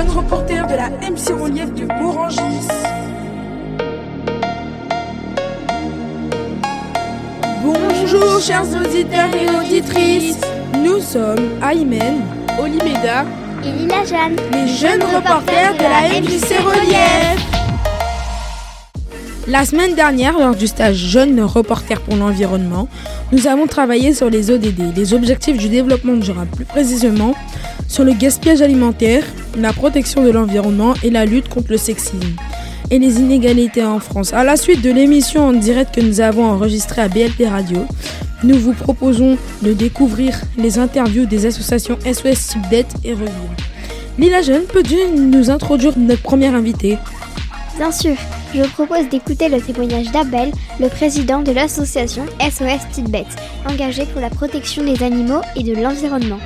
jeunes reporters de la MC Relief de Morangis. Bonjour chers auditeurs et auditrices, nous sommes Aymen, Olimeda et Lila Jeanne, les jeunes reporters de la MJC Relief. La semaine dernière, lors du stage Jeunes reporters pour l'environnement, nous avons travaillé sur les ODD, les objectifs du développement durable, plus précisément sur le gaspillage alimentaire, la protection de l'environnement et la lutte contre le sexisme et les inégalités en France. À la suite de l'émission en direct que nous avons enregistrée à BLP Radio, nous vous proposons de découvrir les interviews des associations SOS Tibet et Revivre. Lila Jeune, peux-tu nous introduire notre première invitée? Bien sûr, je vous propose d'écouter le témoignage d'Abel, le président de l'association SOS Tibet, engagée pour la protection des animaux et de l'environnement.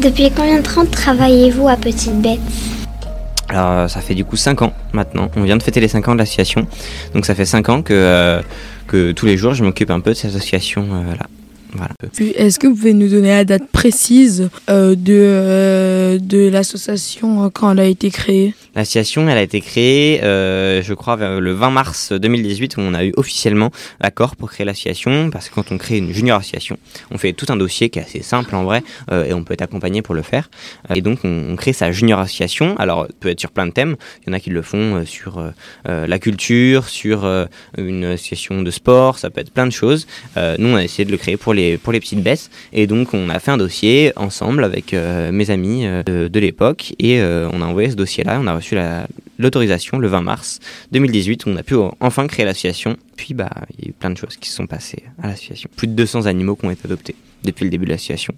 Depuis combien de temps travaillez-vous à Petite Bête alors ça fait du coup 5 ans maintenant, on vient de fêter les 5 ans de l'association, donc ça fait 5 ans que, euh, que tous les jours je m'occupe un peu de cette association euh, là. Est-ce que vous pouvez nous donner la date précise euh, de, euh, de l'association euh, quand elle a été créée? L'association, elle a été créée, je crois, le 20 mars 2018, où on a eu officiellement l'accord pour créer l'association, parce que quand on crée une junior association, on fait tout un dossier qui est assez simple en vrai, et on peut être accompagné pour le faire. et donc, on, crée sa junior association. Alors, peut être sur plein de thèmes. Il y en a qui le font sur la culture, sur une association de sport, ça peut être plein de choses. nous, on a essayé de le créer pour les pour les petites baisses. Et donc, on a fait un dossier ensemble avec euh, mes amis euh, de, l'époque et euh, on a envoyé ce dossier-là. Reçu l'autorisation le 20 mars 2018. On a pu enfin créer l'association. Puis, bah, il y a eu plein de choses qui se sont passées à l'association. Plus de 200 animaux qui ont été adoptés depuis le début de l'association.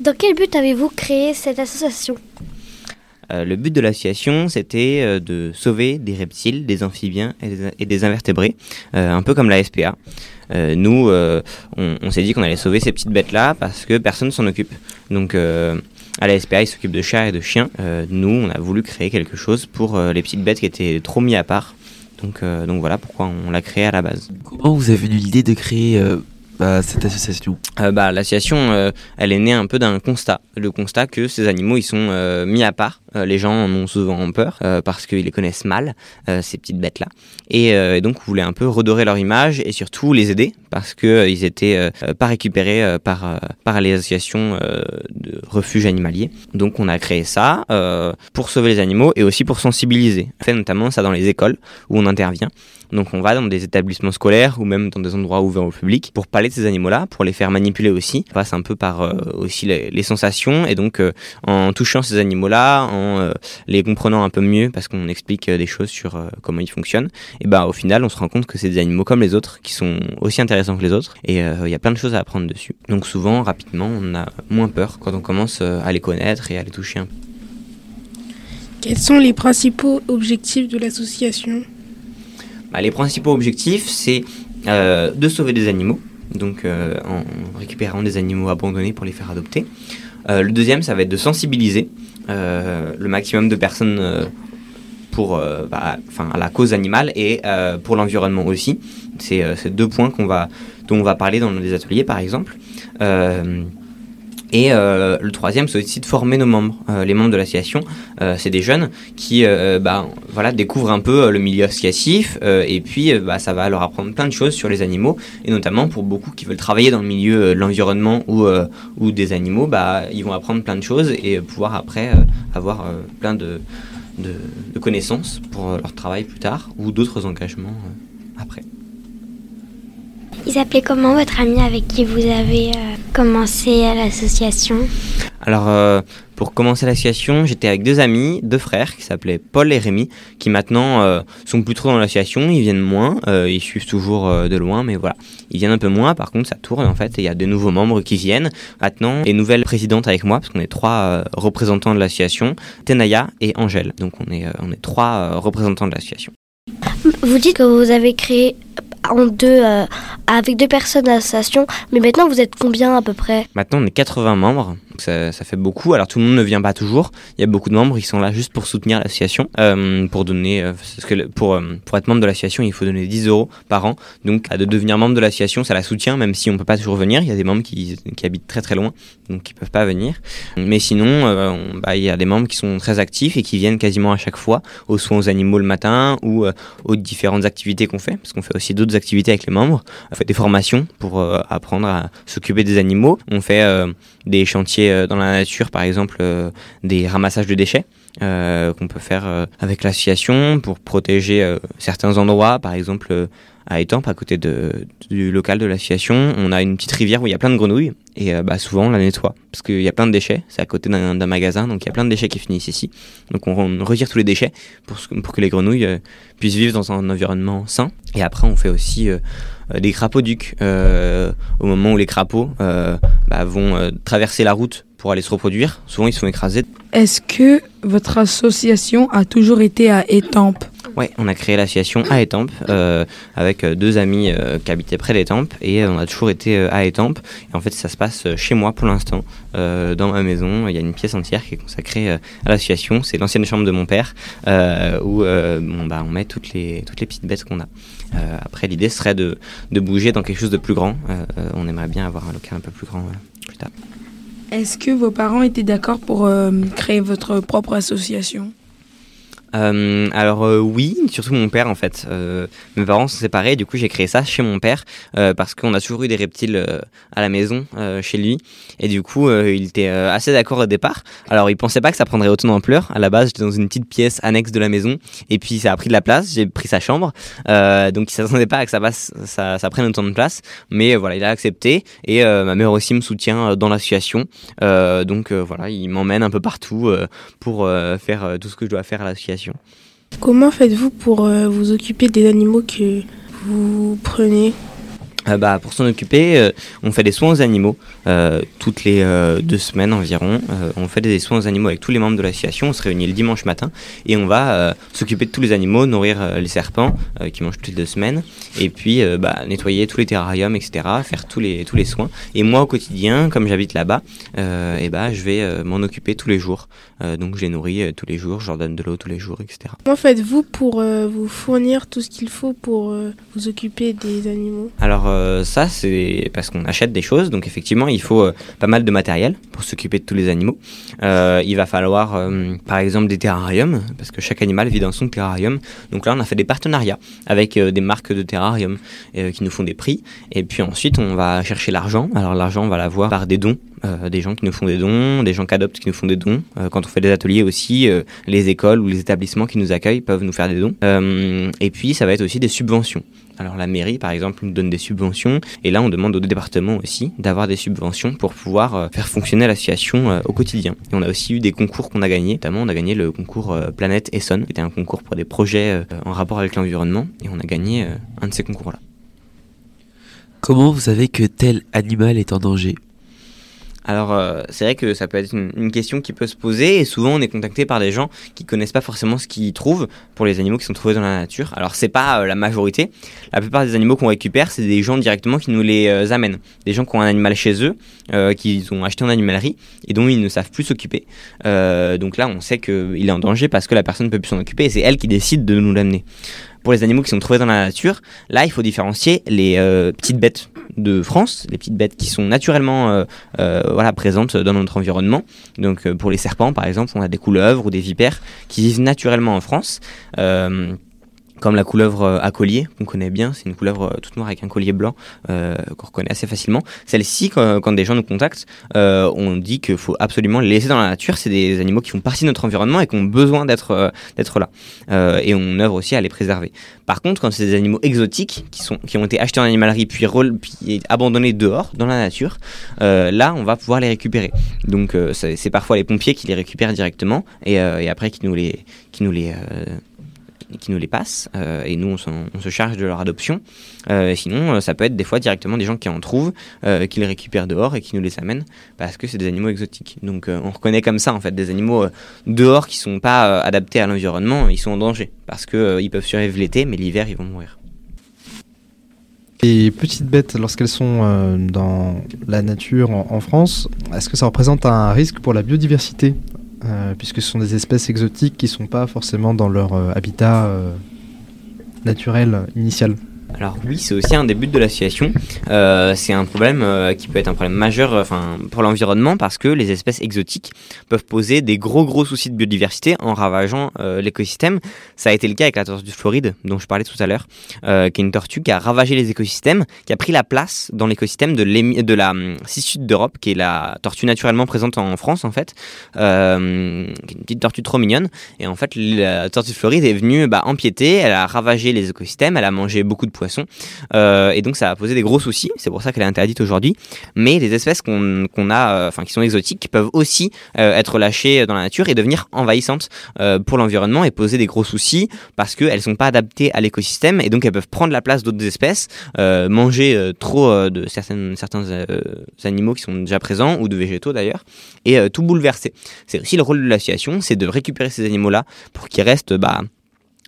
Dans quel but avez-vous créé cette association? Le but de l'association, c'était de sauver des reptiles, des amphibiens et des, invertébrés, un peu comme la SPA. Euh, nous, euh, on, s'est dit qu'on allait sauver ces petites bêtes-là parce que personne s'en occupe. Donc, euh, à la SPA, ils s'occupent de chats et de chiens. nous, on a voulu créer quelque chose pour les petites bêtes qui étaient trop mis à part. Donc, donc voilà pourquoi on l'a créé à la base. Comment vous avez eu l'idée de créer bah, cette association bah, L'association, elle est née un peu d'un constat. Le constat que ces animaux, ils sont mis à part euh, les gens en ont souvent peur euh, parce qu'ils les connaissent mal, euh, ces petites bêtes-là. Et, donc, on voulait un peu redorer leur image et surtout les aider parce qu'ils étaient pas récupérés par, par les associations de refuges animaliers. Donc, on a créé ça pour sauver les animaux et aussi pour sensibiliser. On fait notamment ça dans les écoles où on intervient. Donc on va dans des établissements scolaires ou même dans des endroits ouverts au public pour parler de ces animaux-là, pour les faire manipuler aussi. On passe un peu par aussi les, sensations et donc en touchant ces animaux-là, en euh, les comprenant un peu mieux parce qu'on explique euh, des choses sur euh, comment ils fonctionnent, et bah au final on se rend compte que c'est des animaux comme les autres qui sont aussi intéressants que les autres et il y a plein de choses à apprendre dessus. Donc souvent rapidement on a moins peur quand on commence à les connaître et à les toucher un peu. Quels sont les principaux objectifs de l'association? Bah, Les principaux objectifs, c'est de sauver des animaux, donc en récupérant des animaux abandonnés pour les faire adopter. le deuxième, ça va être de sensibiliser euh, le maximum de personnes euh, pour euh, bah, à la cause animale et pour l'environnement aussi. C'est deux points dont on va parler dans les ateliers par exemple. Et euh, le troisième, c'est aussi de former nos membres. Euh, les membres de l'association, euh, c'est des jeunes qui bah, voilà, découvrent un peu le milieu associatif et puis bah, ça va leur apprendre plein de choses sur les animaux et notamment pour beaucoup qui veulent travailler dans le milieu de l'environnement ou, des animaux, bah, ils vont apprendre plein de choses et pouvoir après avoir plein de, connaissances pour leur travail plus tard ou d'autres engagements après. Il s'appelait comment votre ami avec qui vous avez euh, commencé à l'association? Alors, euh, pour commencer l'association, j'étais avec deux amis, deux frères qui s'appelaient Paul et Rémi, qui maintenant euh, sont plus trop dans l'association, ils viennent moins, ils suivent toujours de loin, mais voilà, ils viennent un peu moins. Par contre, ça tourne en fait, et il y a de nouveaux membres qui viennent maintenant, et nouvelle présidente avec moi, parce qu'on est trois représentants de l'association, Tenaya et Angèle. Donc on est, on est trois représentants de l'association. Vous dites que vous avez créé en deux, euh, avec deux personnes à l'association, mais maintenant vous êtes combien à peu près? Maintenant on est 80 membres, ça, ça, fait beaucoup. Alors tout le monde ne vient pas toujours. Il y a beaucoup de membres qui sont là juste pour soutenir l'association, euh, pour donner, euh, parce que euh, pour être membre de l'association, il faut donner 10 euros par an. Donc de devenir membre de l'association, ça la soutient, même si on peut pas toujours venir. Il y a des membres qui, habitent très très loin, donc qui peuvent pas venir. Mais sinon, bah, il y a des membres qui sont très actifs et qui viennent quasiment à chaque fois, aux soins aux animaux le matin ou aux différentes activités qu'on fait, parce qu'on fait aussi d'autres activités avec les membres. On fait des formations pour apprendre à s'occuper des animaux. On fait des chantiers dans la nature, par exemple des ramassages de déchets. Euh, qu'on peut faire euh, avec l'association pour protéger euh, certains endroits, par exemple à Étampes, à côté du local de l'association, on a une petite rivière où il y a plein de grenouilles et bah, souvent on la nettoie parce qu'il y a plein de déchets, c'est à côté d'un magasin donc il y a plein de déchets qui finissent ici. Donc on, retire tous les déchets pour, que les grenouilles puissent vivre dans un environnement sain. Et après on fait aussi des crapauds ducs au moment où les crapauds bah, vont traverser la route pour aller se reproduire. Souvent, ils sont écrasés. Est-ce que votre association a toujours été à Étampes? Oui, on a créé l'association à Étampes euh, avec euh, deux amis euh, qui habitaient près d'Étampes et on a toujours été à Étampes. Et en fait, ça se passe chez moi pour l'instant, dans ma maison. Il y a une pièce entière qui est consacrée à l'association. C'est l'ancienne chambre de mon père où bon, bah, on met toutes les, toutes les petites bêtes qu'on a. après, l'idée serait de, de, bouger dans quelque chose de plus grand. on aimerait bien avoir un local un peu plus grand plus tard. Est-ce que vos parents étaient d'accord pour créer votre propre association? Euh, alors euh, oui, surtout mon père en fait. Euh, mes parents sont séparés, du coup j'ai créé ça chez mon père parce qu'on a toujours eu des reptiles à la maison chez lui et du coup il était assez d'accord au départ. Alors il pensait pas que ça prendrait autant d'ampleur. À la base j'étais dans une petite pièce annexe de la maison et puis ça a pris de la place. J'ai pris sa chambre, donc il s'attendait pas à que ça, passe, ça prenne autant de place. Mais voilà il a accepté et ma mère aussi me soutient dans l'association. donc voilà il m'emmène un peu partout pour faire tout ce que je dois faire à l'association. Comment faites-vous pour euh, vous occuper des animaux que vous prenez? Euh, bah, pour s'en occuper, euh, on fait des soins aux animaux toutes les deux semaines environ. on fait des soins aux animaux avec tous les membres de l'association. On se réunit le dimanche matin et on va s'occuper de tous les animaux, nourrir les serpents qui mangent toutes les deux semaines, et puis bah, nettoyer tous les terrariums, etc. Faire tous les tous les soins. Et moi au quotidien, comme j'habite là-bas, et bah, je vais m'en occuper tous les jours. Euh, donc je les nourris euh, tous les jours, je leur donne de l'eau tous les jours, etc. Comment faites-vous pour euh, vous fournir tout ce qu'il faut pour vous occuper des animaux? Alors ça c'est parce qu'on achète des choses, donc effectivement il faut pas mal de matériel pour s'occuper de tous les animaux. il va falloir par exemple des terrariums, parce que chaque animal vit dans son terrarium. Donc là on a fait des partenariats avec des marques de terrarium qui nous font des prix. Et puis ensuite on va chercher l'argent. Alors l'argent on va l'avoir par des dons euh, des gens qui nous font des dons, des gens qui adoptent qui nous font des dons. Euh, quand on fait des ateliers aussi, euh, les écoles ou les établissements qui nous accueillent peuvent nous faire des dons. et puis ça va être aussi des subventions. Alors la mairie, par exemple, nous donne des subventions, et là on demande au département aussi d'avoir des subventions pour pouvoir faire fonctionner l'association au quotidien. Et on a aussi eu des concours qu'on a gagnés, notamment on a gagné le concours Planète Essonne, qui était un concours pour des projets en rapport avec l'environnement, et on a gagné un de ces concours-là. Comment vous savez que tel animal est en danger? Alors euh, c'est vrai que ça peut être une, question qui peut se poser et souvent on est contacté par des gens qui connaissent pas forcément ce qu'ils trouvent pour les animaux qui sont trouvés dans la nature. Alors c'est pas euh, la majorité. La plupart des animaux qu'on récupère c'est des gens directement qui nous les euh, amènent. Des gens qui ont un animal chez eux, qui ont acheté en animalerie et dont ils ne savent plus s'occuper. donc là on sait qu'il est en danger parce que la personne ne peut plus s'en occuper et c'est elle qui décide de nous l'amener pour les animaux qui sont trouvés dans la nature, là, il faut différencier les euh, petites bêtes de France, les petites bêtes qui sont naturellement euh, euh, voilà, présentes dans notre environnement. Donc pour les serpents, par exemple, on a des couleuvres ou des vipères qui vivent naturellement en France comme la couleuvre euh, à collier qu'on connaît bien, c'est une couleuvre euh, toute noire avec un collier blanc euh, qu'on reconnaît assez facilement. Celle-ci, quand, des gens nous contactent, on dit qu'il faut absolument les laisser dans la nature. C'est des animaux qui font partie de notre environnement et qui ont besoin d'être là. et on œuvre aussi à les préserver. Par contre, quand c'est des animaux exotiques qui ont été achetés en animalerie puis, abandonnés dehors dans la nature, là, on va pouvoir les récupérer. Donc, c'est parfois les pompiers qui les récupèrent directement et, après qui nous les qui nous les passent euh, et nous on, se charge de leur adoption. Euh, sinon, euh, ça peut être des fois directement des gens qui en trouvent, qui les récupèrent dehors et qui nous les amènent parce que c'est des animaux exotiques. Donc on reconnaît comme ça en fait des animaux dehors qui sont pas adaptés à l'environnement, ils sont en danger parce qu'ils ils peuvent survivre l'été, mais l'hiver ils vont mourir. Les petites bêtes, lorsqu'elles sont dans la nature en, France, est-ce que ça représente un risque pour la biodiversité? Puisque ce sont des espèces exotiques qui ne sont pas forcément dans leur habitat naturel initial. Alors oui, c'est aussi un des buts de l'association. Euh, c'est un problème euh, qui peut être un problème majeur euh, pour l'environnement parce que les espèces exotiques peuvent poser des gros gros soucis de biodiversité en ravageant l'écosystème. Ça a été le cas avec la tortue de Floride dont je parlais tout à l'heure, qui est une tortue qui a ravagé les écosystèmes, qui a pris la place dans l'écosystème de, la sud d'Europe, qui est la tortue naturellement présente en France en fait, une petite tortue trop mignonne. Et en fait, la tortue de Floride est venue bah, empiéter, elle a ravagé les écosystèmes, elle a mangé beaucoup de Euh, et donc ça a posé des gros soucis. C'est pour ça qu'elle est interdite aujourd'hui. Mais les espèces qu'on a, euh, enfin qui sont exotiques, peuvent aussi euh, être lâchées dans la nature et devenir envahissantes pour l'environnement et poser des gros soucis parce qu'elles sont pas adaptées à l'écosystème et donc elles peuvent prendre la place d'autres espèces, manger trop de certains animaux qui sont déjà présents ou de végétaux d'ailleurs et tout bouleverser. C'est aussi le rôle de l'association, c'est de récupérer ces animaux-là pour qu'ils restent bah,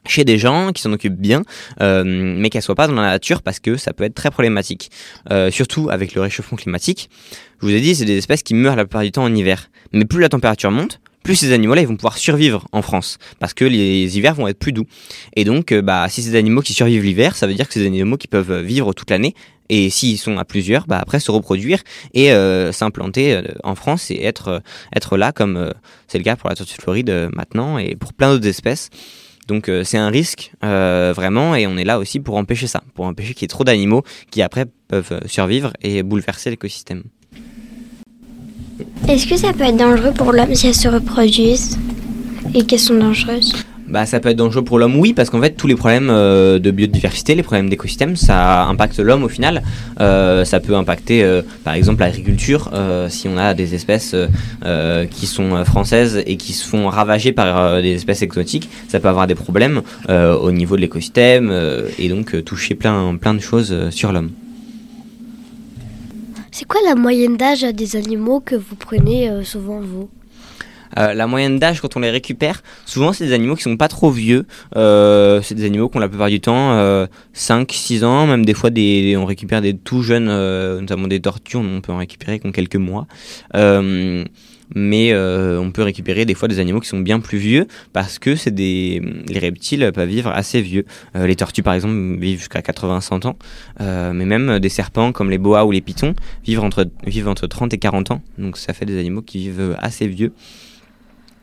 chez des gens qui s'en occupent bien, euh, mais qu'elles soient pas dans la nature parce que ça peut être très problématique. Euh, surtout avec le réchauffement climatique. Je vous ai dit, c'est des espèces qui meurent la plupart du temps en hiver. Mais plus la température monte, plus ces animaux-là ils vont pouvoir survivre en France parce que les hivers vont être plus doux. Et donc, euh, bah, si des animaux qui survivent l'hiver, ça veut dire que des animaux qui peuvent vivre toute l'année. Et s'ils sont à plusieurs, bah après se reproduire et s'implanter en France et être être là comme c'est le cas pour la tortue de Floride maintenant et pour plein d'autres espèces. Donc euh, c'est un risque euh, vraiment et on est là aussi pour empêcher ça, pour empêcher qu'il y ait trop d'animaux qui après peuvent euh, survivre et bouleverser l'écosystème. Est-ce que ça peut être dangereux pour l'homme si elles se reproduisent et qu'elles sont dangereuses? Bah, ça peut être dangereux pour l'homme, oui, parce qu'en fait, tous les problèmes euh, de biodiversité, les problèmes d'écosystème, ça impacte l'homme au final. Euh, ça peut impacter, euh, par exemple, l'agriculture. si on a des espèces qui sont françaises et qui se font ravager par des espèces exotiques, ça peut avoir des problèmes au niveau de l'écosystème et donc toucher plein, plein de choses sur l'homme. C'est quoi la moyenne d'âge des animaux que vous prenez souvent, vous? Euh, la moyenne d'âge quand on les récupère, souvent c'est des animaux qui sont pas trop vieux. Euh, c'est des animaux qui ont la plupart du temps 5-6 euh, ans, même des fois on récupère des tout jeunes, notamment des tortues, on peut en récupérer qui ont quelques mois mais on peut récupérer des fois des animaux qui sont bien plus vieux parce que les reptiles peuvent vivre assez vieux. les tortues par exemple vivent jusqu'à 80-100 ans, mais même des serpents comme les boas ou les pitons vivent entre vivent entre 30 et 40 ans. Donc ça fait des animaux qui vivent assez vieux.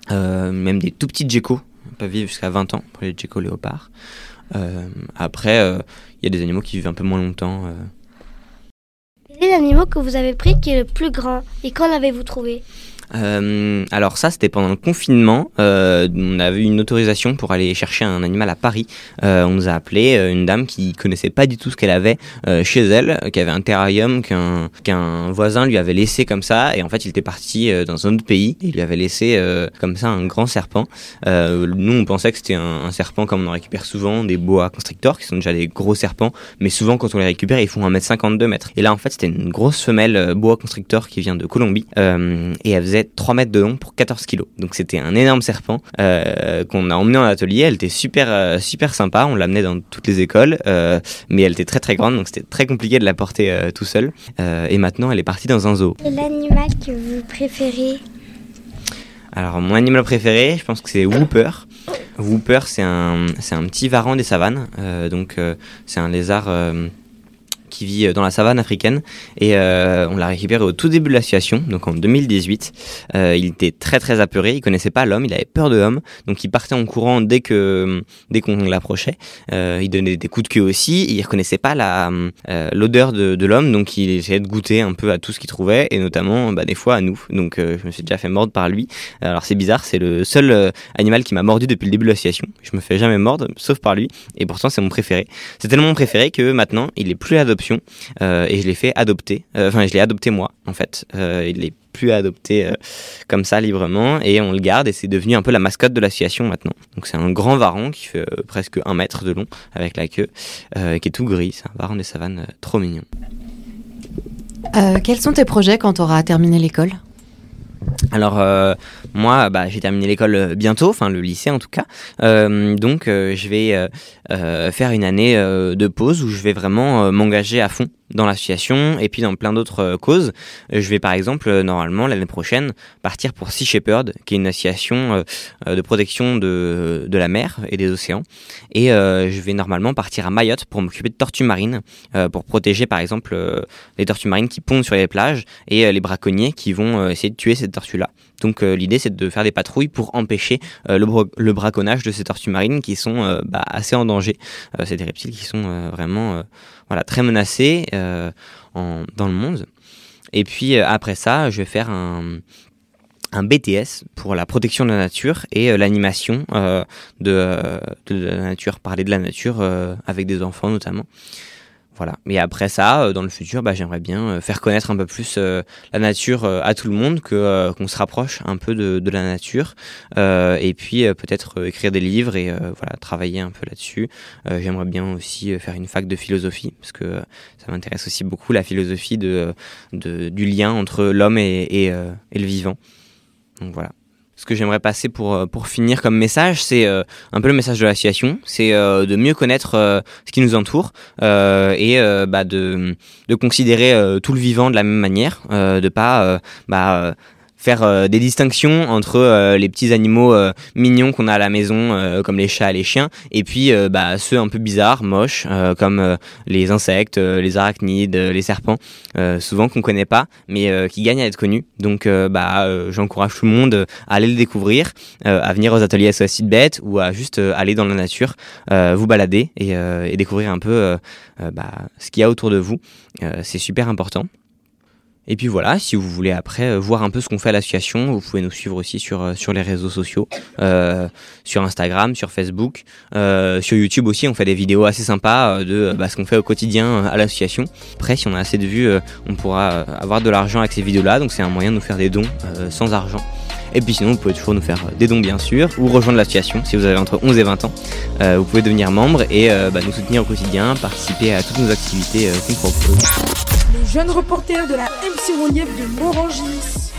Euh, même des tout petits geckos peuvent vivre jusqu'à 20 ans pour les geckos léopards. Euh, après, euh, il y a des animaux qui vivent un peu moins longtemps. Quel est l'animal que vous avez pris qui est le plus grand et quand l'avez-vous trouvé? Euh, alors ça, c'était pendant le confinement. Euh, on avait une autorisation pour aller chercher un animal à Paris. Euh, on nous a appelé euh, une dame qui connaissait pas du tout ce qu'elle avait chez elle, qui avait un terrarium qu'un qu'un voisin lui avait laissé comme ça. Et en fait, il était parti dans un autre pays. Il lui avait laissé comme ça un grand serpent. nous, on pensait que c'était un, un, serpent comme on en récupère souvent, des boa constrictors, qui sont déjà des gros serpents. Mais souvent, quand on les récupère, ils font 1m52 mètres. Et là, en fait, c'était une grosse femelle boa constrictor qui vient de Colombie. et elle faisait 3 mètres de long pour 14 kilos. Donc c'était un énorme serpent euh, qu'on a emmené en atelier. Elle était super euh, super sympa. On l'amenait dans toutes les écoles, euh, mais elle était très très grande, donc c'était très compliqué de la porter tout seul. et maintenant, elle est partie dans un zoo. Et l'animal que vous préférez? Alors mon animal préféré, je pense que c'est Whooper. Whooper, c'est un c'est un petit varan des savanes. donc c'est un lézard qui vit euh, dans la savane africaine et euh, on l'a récupéré au tout début de l'association, donc en 2018. Euh, il était très très apeuré, il connaissait pas l'homme, il avait peur de l'homme, donc il partait en courant dès que dès qu'on l'approchait. il donnait des coups de queue aussi, il reconnaissait pas la l'odeur de, l'homme, donc il essayait de goûter un peu à tout ce qu'il trouvait et notamment bah, des fois à nous. Donc je me suis déjà fait mordre par lui. Alors c'est bizarre, c'est le seul animal qui m'a mordu depuis le début de l'association. Je me fais jamais mordre, sauf par lui, et pourtant c'est mon préféré. C'est tellement mon préféré que maintenant il est plus adopté euh, et je l'ai fait adopter. Euh, enfin, je l'ai adopté moi, en fait. Euh, il n'est plus adopté comme ça librement et on le garde et c'est devenu un peu la mascotte de l'association maintenant. Donc c'est un grand varan qui fait presque un mètre de long avec la queue, qui est tout gris. C'est un varan des savanes trop mignon. quels sont tes projets quand tu auras terminé l'école? Alors euh, moi, bah, j'ai terminé l'école euh, bientôt, enfin le lycée en tout cas. Euh, donc je vais faire une année de pause où je vais vraiment m'engager à fond dans l'association et puis dans plein d'autres euh, causes. Euh, je vais par exemple euh, normalement l'année prochaine partir pour Sea Shepherd, qui est une association de protection de, de la mer et des océans. Et euh, je vais normalement partir à Mayotte pour m'occuper de tortues marines, euh, pour protéger par exemple euh, les tortues marines qui pondent sur les plages et les braconniers qui vont essayer de tuer ces tortues-là. Donc euh, l'idée c'est de faire des patrouilles pour empêcher euh, le, braconnage de ces tortues marines qui sont euh, bah, assez en danger. C'est des reptiles qui sont vraiment voilà, très menacés en- dans le monde. Et puis après ça, je vais faire un, BTS pour la protection de la nature et l'animation de, la nature, parler de la nature avec des enfants notamment. Voilà. Et après ça, euh, dans le futur, bah, j'aimerais bien euh, faire connaître un peu plus euh, la nature à tout le monde, que qu'on se rapproche un peu de, de la nature, et puis peut-être écrire des livres et voilà travailler un peu là-dessus. J'aimerais bien aussi faire une fac de philosophie parce que ça m'intéresse aussi beaucoup la philosophie de, de du lien entre l'homme et, et, et le vivant. Donc voilà. Ce que j'aimerais passer pour, euh, pour finir comme message, c'est euh, un peu le message de l'association, c'est euh, de mieux connaître ce qui nous entoure et bah, de, de considérer tout le vivant de la même manière, de pas bah, faire euh, des distinctions entre euh, les petits animaux euh, mignons qu'on a à la maison, comme les chats et les chiens, et puis bah, ceux un peu bizarres, moches, comme les insectes, les arachnides, les serpents, souvent qu'on connaît pas, mais qui gagnent à être connus. Donc bah, j'encourage tout le monde à aller le découvrir, à venir aux ateliers SOS Bête ou à juste aller dans la nature, vous balader et, découvrir un peu bah, ce qu'il y a autour de vous. C'est super important. Et puis voilà, si vous voulez après euh, voir un peu ce qu'on fait à l'association, vous pouvez nous suivre aussi sur, euh, sur les réseaux sociaux, euh, sur Instagram, sur Facebook, euh, sur YouTube aussi. On fait des vidéos assez sympas euh, de bah, ce qu'on fait au quotidien à l'association. Après, si on a assez de vues, on pourra avoir de l'argent avec ces vidéos-là. Donc c'est un moyen de nous faire des dons euh, sans argent. Et puis sinon, vous pouvez toujours nous faire des dons bien sûr, ou rejoindre l'association si vous avez entre 11 et 20 ans. Vous pouvez devenir membre et bah, nous soutenir au quotidien, participer à toutes nos activités qu'on propose. Les jeunes reporters de la MC Relief de Morangis.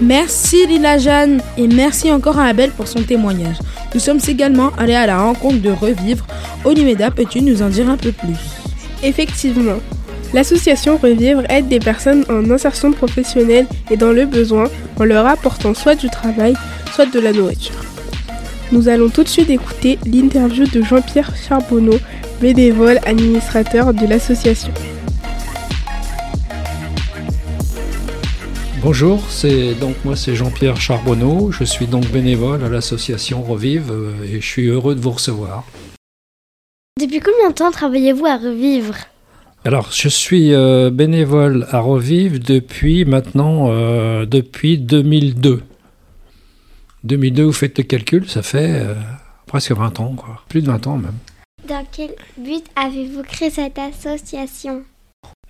Merci Lila Jeanne et merci encore à Abel pour son témoignage. Nous sommes également allés à la rencontre de Revivre. Olimeda, peux-tu nous en dire un peu plus? Effectivement. L'association Revivre aide des personnes en insertion professionnelle et dans le besoin en leur apportant soit du travail, soit de la nourriture. Nous allons tout de suite écouter l'interview de Jean-Pierre Charbonneau, bénévole administrateur de l'association. Bonjour, c'est donc moi c'est Jean-Pierre Charbonneau, je suis donc bénévole à l'association Revive euh, et je suis heureux de vous recevoir. Depuis combien de temps travaillez-vous à Revivre? Alors je suis euh, bénévole à Revive depuis maintenant euh, depuis 2002. 2002, vous faites le calcul, ça fait euh, presque 20 ans quoi, plus de 20 ans même. Dans quel but avez-vous créé cette association?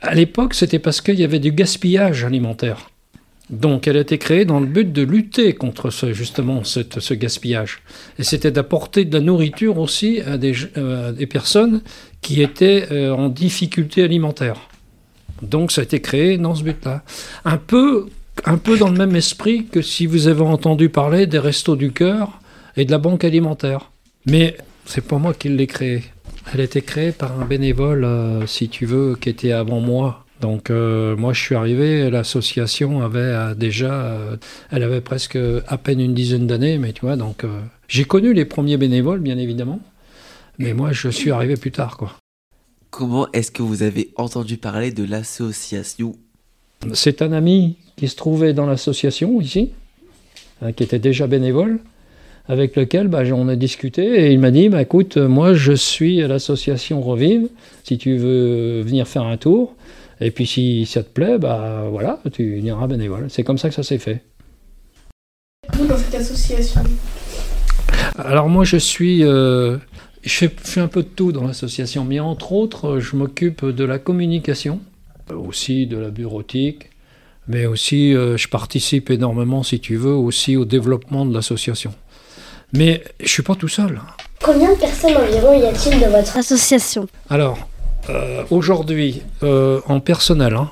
À l'époque, c'était parce qu'il y avait du gaspillage alimentaire. Donc, elle a été créée dans le but de lutter contre ce, justement ce gaspillage. Et c'était d'apporter de la nourriture aussi à des, euh, personnes qui étaient euh, en difficulté alimentaire. Donc, ça a été créé dans ce but-là. Un peu, un peu dans le même esprit que si vous avez entendu parler des Restos du Cœur et de la Banque alimentaire. Mais c'est pas moi qui l'ai créée. Elle a été créée par un bénévole, euh, si tu veux, qui était avant moi. Donc euh, moi je suis arrivé, l'association avait euh, déjà, euh, elle avait presque à peine une dizaine d'années, mais tu vois, donc euh, j'ai connu les premiers bénévoles bien évidemment, mais moi je suis arrivé plus tard quoi. Comment est-ce que vous avez entendu parler de l'association? C'est un ami qui se trouvait dans l'association ici, hein, qui était déjà bénévole, avec lequel bah, on a discuté et il m'a dit bah, écoute, moi je suis à l'association Revive, si tu veux venir faire un tour, et puis si ça te plaît, bah voilà, tu iras bénévole. C'est comme ça que ça s'est fait. Vous dans cette association Alors moi je suis, euh, je fais, je fais un peu de tout dans l'association, mais entre autres euh, je m'occupe de la communication, euh, aussi de la bureautique, mais aussi euh, je participe énormément, si tu veux, aussi au développement de l'association. Mais je suis pas tout seul. Combien de personnes environ y a-t-il de votre association? Alors euh, aujourd'hui, euh, en personnel, hein,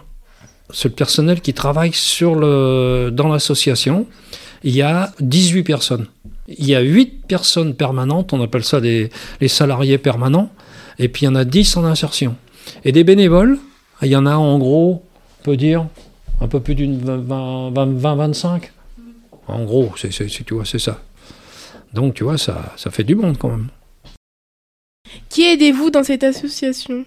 c'est le personnel qui travaille sur le, dans l'association. Il y a 18 personnes. Il y a 8 personnes permanentes, on appelle ça des, les salariés permanents, et puis il y en a 10 en insertion. Et des bénévoles, il y en a en gros, on peut dire, un peu plus d'une 20-25. En gros, c'est, tu vois, c'est ça. Donc, tu vois, ça, ça fait du monde quand même. Qui aidez-vous dans cette association?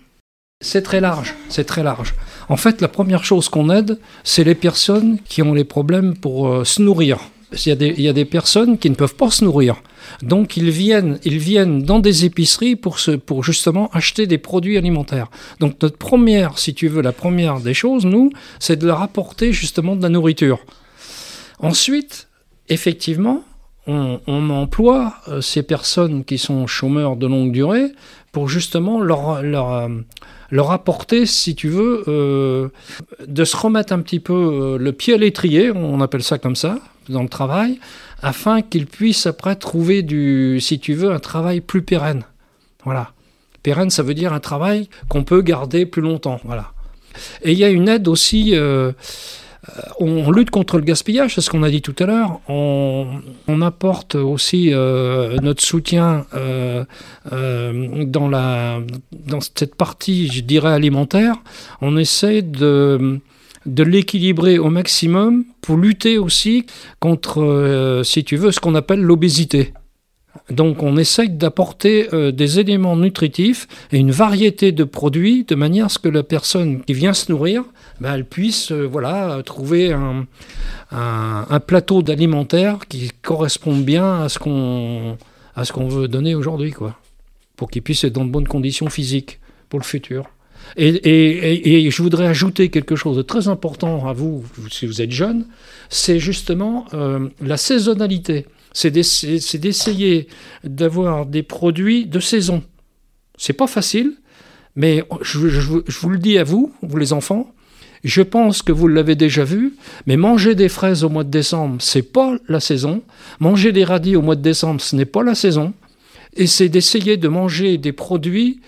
C'est très large, c'est très large. En fait, la première chose qu'on aide, c'est les personnes qui ont les problèmes pour euh, se nourrir. Il y, a des, personnes qui ne peuvent pas se nourrir. Donc ils viennent, ils viennent dans des épiceries pour, justement acheter des produits alimentaires. Donc notre première, si tu veux, la première des choses, nous, c'est de leur apporter justement de la nourriture. Ensuite, effectivement, on, emploie euh, ces personnes qui sont chômeurs de longue durée pour justement leur, leur, euh, leur apporter, si tu veux, euh, de se remettre un petit peu euh, le pied à l'étrier, on appelle ça comme ça, dans le travail, afin qu'ils puissent après trouver du, si tu veux, un travail plus pérenne. Voilà. Pérenne, ça veut dire un travail qu'on peut garder plus longtemps. Voilà. Et il y a une aide aussi. Euh, on lutte contre le gaspillage, c'est ce qu'on a dit tout à l'heure. On, apporte aussi euh, notre soutien euh, euh, dans, cette partie, je dirais, alimentaire. On essaie de, l'équilibrer au maximum pour lutter aussi contre, euh, si tu veux, ce qu'on appelle l'obésité. Donc on essaye d'apporter euh, des éléments nutritifs et une variété de produits de manière à ce que la personne qui vient se nourrir, ben, elle puisse euh, voilà, trouver un, plateau d'alimentaire qui corresponde bien à ce qu'on veut donner aujourd'hui, quoi, pour qu'il puisse être dans de bonnes conditions physiques pour le futur. Et, je voudrais ajouter quelque chose de très important à vous, si vous êtes jeune, c'est justement euh, la saisonnalité c'est d'essayer d'avoir des produits de saison. C'est pas facile, mais je, vous le dis à vous, vous les enfants, je pense que vous l'avez déjà vu, mais manger des fraises au mois de décembre, c'est pas la saison. Manger des radis au mois de décembre, ce n'est pas la saison. Et c'est d'essayer de manger des produits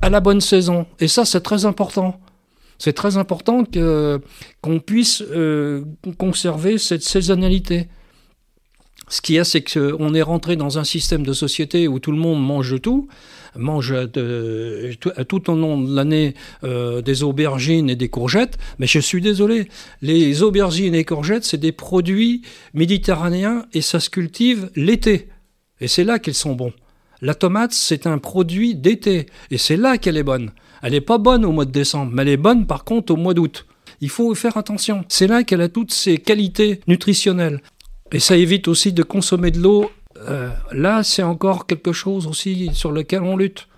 à la bonne saison. Et ça, c'est très important. C'est très important qu'on puisse euh, conserver cette saisonnalité. Ce qu'il y a, c'est qu'on est rentré dans un système de société où tout le monde mange tout, mange tout au long de l'année euh, des aubergines et des courgettes. Mais je suis désolé, les aubergines et courgettes, c'est des produits méditerranéens et ça se cultive l'été. Et c'est là qu'ils sont bons. La tomate, c'est un produit d'été et c'est là qu'elle est bonne. Elle n'est pas bonne au mois de décembre, mais elle est bonne par contre au mois d'août. Il faut faire attention. C'est là qu'elle a toutes ses qualités nutritionnelles. Et ça évite aussi de consommer de l'eau. Euh, là, c'est encore quelque chose aussi sur lequel on lutte.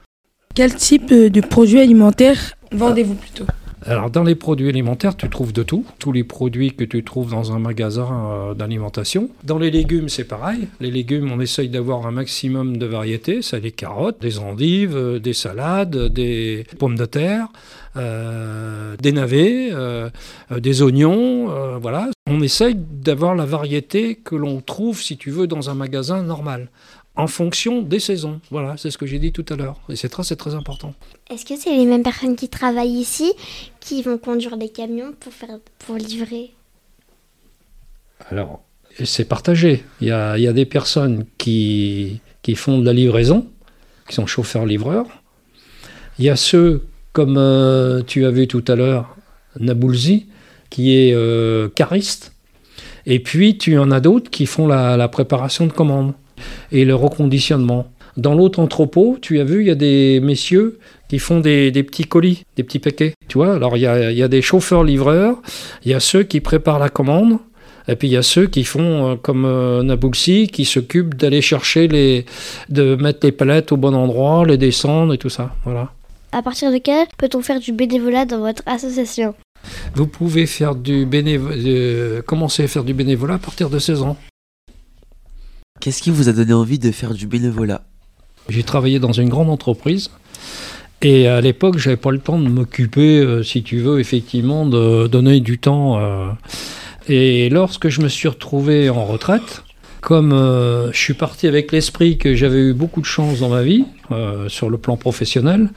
Quel type de produits alimentaires vendez-vous plutôt? Alors dans les produits alimentaires, tu trouves de tout, tous les produits que tu trouves dans un magasin euh, d'alimentation. Dans les légumes, c'est pareil. Les légumes, on essaye d'avoir un maximum de variétés. Ça, des carottes, des endives, euh, des salades, des pommes de terre, euh, des navets, euh, des oignons, euh, voilà. On essaye d'avoir la variété que l'on trouve, si tu veux, dans un magasin normal en fonction des saisons. Voilà, c'est ce que j'ai dit tout à l'heure. Et c'est très, c'est très important. Est-ce que c'est les mêmes personnes qui travaillent ici qui vont conduire des camions pour, faire, pour livrer? Alors, c'est partagé. Il y, a, il y a des personnes qui, qui font de la livraison, qui sont chauffeurs-livreurs. Il y a ceux, comme euh, tu as vu tout à l'heure, Naboulzi, qui est euh, cariste. Et puis, tu en as d'autres qui font la, préparation de commandes et le reconditionnement. Dans l'autre entrepôt, tu as vu, il y a des messieurs qui font des, petits colis, des petits paquets. Tu vois, alors il y a, des chauffeurs-livreurs, il y a ceux qui préparent la commande, et puis il y a ceux qui font euh, comme euh, qui s'occupent d'aller chercher les, de mettre les palettes au bon endroit, les descendre et tout ça. Voilà. À partir de quel peut-on faire du bénévolat dans votre association? Vous pouvez faire du bénévolat, commencer à faire du bénévolat à partir de 16 ans. Qu'est-ce qui vous a donné envie de faire du bénévolat? J'ai travaillé dans une grande entreprise et à l'époque, j'avais pas le temps de m'occuper, euh, si tu veux, effectivement, de donner du temps. Euh, et lorsque je me suis retrouvé en retraite, comme euh, je suis parti avec l'esprit que j'avais eu beaucoup de chance dans ma vie, euh, sur le plan professionnel,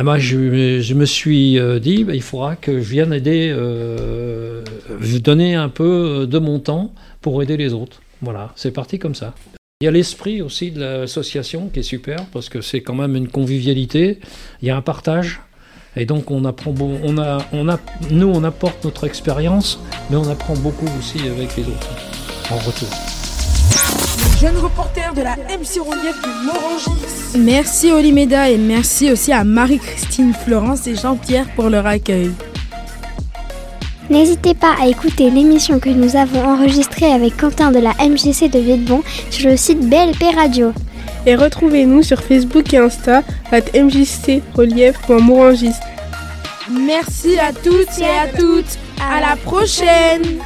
Ah, moi, je, me suis euh, dit, bah, il faudra que je vienne aider, euh, donner un peu de mon temps pour aider les autres. Voilà, c'est parti comme ça. Il y a l'esprit aussi de l'association qui est super parce que c'est quand même une convivialité. Il y a un partage. Et donc on apprend, on a, on a, nous on apporte notre expérience, mais on apprend beaucoup aussi avec les autres en retour. Jeune reporter de la MC Relief de Morangis. Merci Olimeda et merci aussi à Marie-Christine Florence et Jean-Pierre pour leur accueil. N'hésitez pas à écouter l'émission que nous avons enregistrée avec Quentin de la MGC de Vietbon sur le site BLP Radio. Et retrouvez-nous sur Facebook et Insta at mjcrelief.morangis. Merci à toutes et à toutes. À la prochaine.